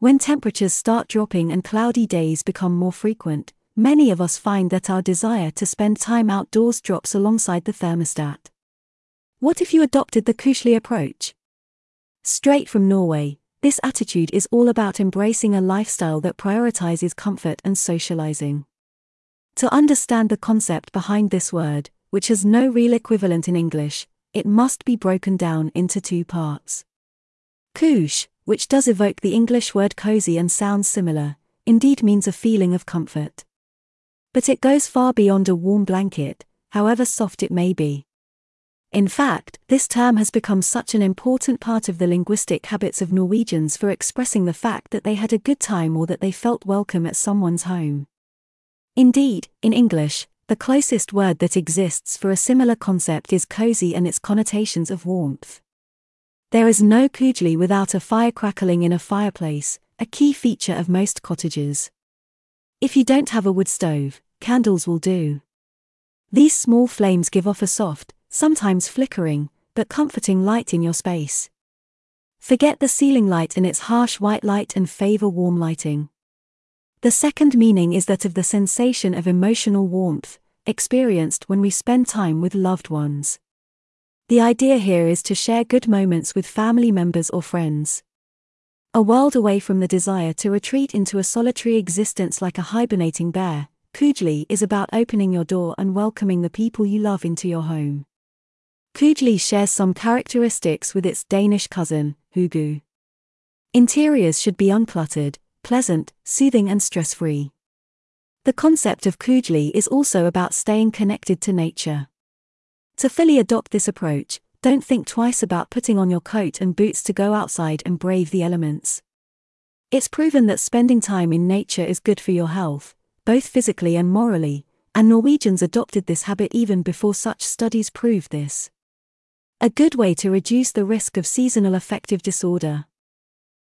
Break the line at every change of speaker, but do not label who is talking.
When temperatures start dropping and cloudy days become more frequent, many of us find that our desire to spend time outdoors drops alongside the thermostat. What if you adopted the Koselig approach? Straight from Norway, this attitude is all about embracing a lifestyle that prioritizes comfort and socializing. To understand the concept behind this word, which has no real equivalent in English, it must be broken down into two parts. Kos, which does evoke the English word cozy and sounds similar, indeed means a feeling of comfort. But it goes far beyond a warm blanket, however soft it may be. In fact, this term has become such an important part of the linguistic habits of Norwegians for expressing the fact that they had a good time or that they felt welcome at someone's home. Indeed, in English, the closest word that exists for a similar concept is cozy and its connotations of warmth. There is no koselig without a fire crackling in a fireplace, a key feature of most cottages. If you don't have a wood stove, candles will do. These small flames give off a soft, sometimes flickering, but comforting light in your space. Forget the ceiling light and its harsh white light and favor warm lighting. The second meaning is that of the sensation of emotional warmth, experienced when we spend time with loved ones. The idea here is to share good moments with family members or friends. A world away from the desire to retreat into a solitary existence like a hibernating bear, Koselig is about opening your door and welcoming the people you love into your home. Koselig shares some characteristics with its Danish cousin, Hygge. Interiors should be uncluttered, pleasant, soothing, and stress free. The concept of Koselig is also about staying connected to nature. To fully adopt this approach, don't think twice about putting on your coat and boots to go outside and brave the elements. It's proven that spending time in nature is good for your health, both physically and morally, and Norwegians adopted this habit even before such studies proved this. A good way to reduce the risk of seasonal affective disorder.